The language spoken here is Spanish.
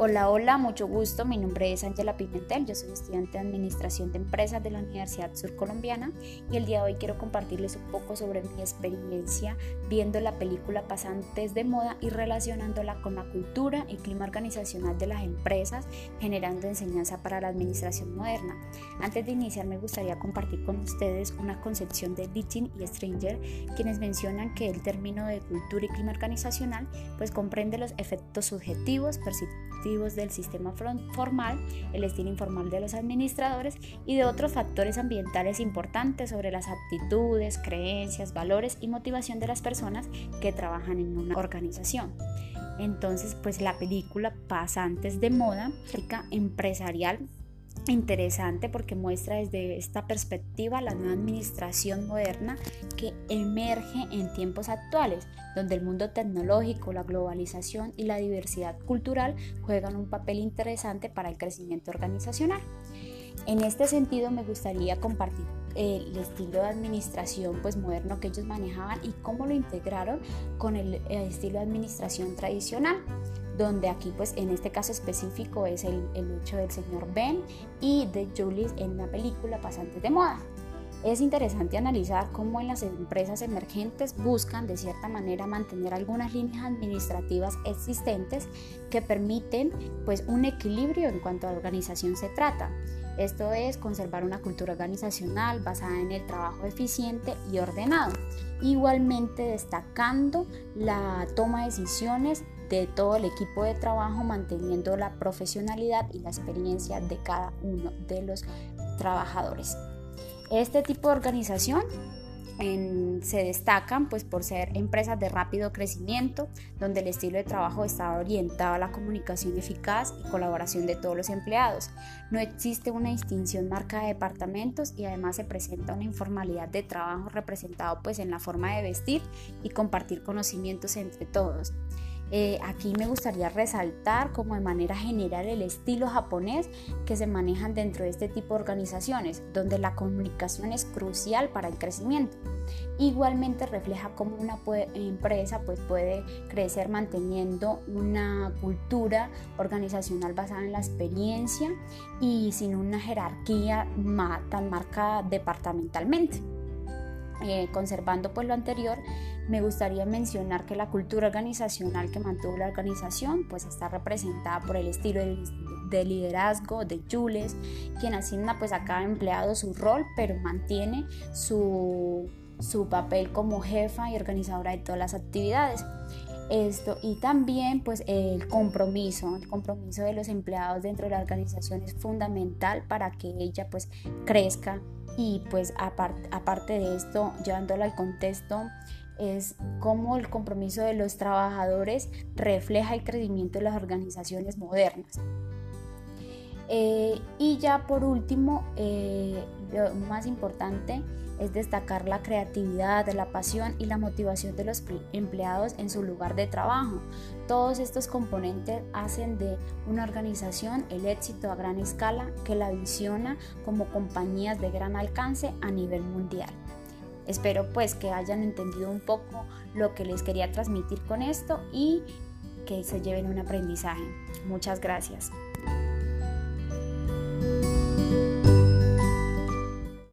Hola, hola, mucho gusto. Mi nombre es Ángela Pimentel. Yo soy estudiante de Administración de Empresas de la Universidad Surcolombiana y el día de hoy quiero compartirles un poco sobre mi experiencia viendo la película Pasantes de Moda y relacionándola con la cultura y clima organizacional de las empresas, generando enseñanza para la administración moderna. Antes de iniciar, me gustaría compartir con ustedes una concepción de Dittin y Stranger, quienes mencionan que el término de cultura y clima organizacional pues comprende los efectos subjetivos, perceptivos del sistema formal, el estilo informal de los administradores y de otros factores ambientales importantes sobre las actitudes, creencias, valores y motivación de las personas que trabajan en una organización. Entonces, pues la película Pasantes de Moda, empresarial interesante porque muestra desde esta perspectiva la nueva administración moderna que emerge en tiempos actuales, donde el mundo tecnológico, la globalización y la diversidad cultural juegan un papel interesante para el crecimiento organizacional. En este sentido me gustaría compartir el estilo de administración pues moderno que ellos manejaban y cómo lo integraron con el estilo de administración tradicional donde aquí pues en este caso específico es el, hecho del señor Ben y de Julie en la película Pasantes de Moda. Es interesante analizar cómo en las empresas emergentes buscan de cierta manera mantener algunas líneas administrativas existentes que permiten pues un equilibrio en cuanto a organización se trata. Esto es conservar una cultura organizacional basada en el trabajo eficiente y ordenado. Igualmente destacando la toma de decisiones de todo el equipo de trabajo manteniendo la profesionalidad y la experiencia de cada uno de los trabajadores. Este tipo de organización se destacan pues por ser empresas de rápido crecimiento, donde el estilo de trabajo está orientado a la comunicación eficaz y colaboración de todos los empleados. No existe una distinción marca de departamentos y además se presenta una informalidad de trabajo representado pues en la forma de vestir y compartir conocimientos entre todos. Eh, aquí me gustaría resaltar como de manera general el estilo japonés que se manejan dentro de este tipo de organizaciones, donde la comunicación es crucial para el crecimiento. Igualmente refleja cómo una empresa pues, puede crecer manteniendo una cultura organizacional basada en la experiencia y sin una jerarquía tan marcada departamentalmente. Eh, conservando pues lo anterior, me gustaría mencionar que la cultura organizacional que mantuvo la organización pues está representada por el estilo de, liderazgo de Jules, quien asigna pues a cada empleado su rol, pero mantiene su, su papel como jefa y organizadora de todas las actividades. Esto y también pues el compromiso, el compromiso de los empleados dentro de la organización es fundamental para que ella pues crezca y pues aparte de esto, llevándolo al contexto, es cómo el compromiso de los trabajadores refleja el crecimiento de las organizaciones modernas. Eh, y ya por último, eh, lo más importante es destacar la creatividad, la pasión y la motivación de los empleados en su lugar de trabajo. Todos estos componentes hacen de una organización el éxito a gran escala que la visiona como compañías de gran alcance a nivel mundial. Espero pues que hayan entendido un poco lo que les quería transmitir con esto y que se lleven un aprendizaje. Muchas gracias.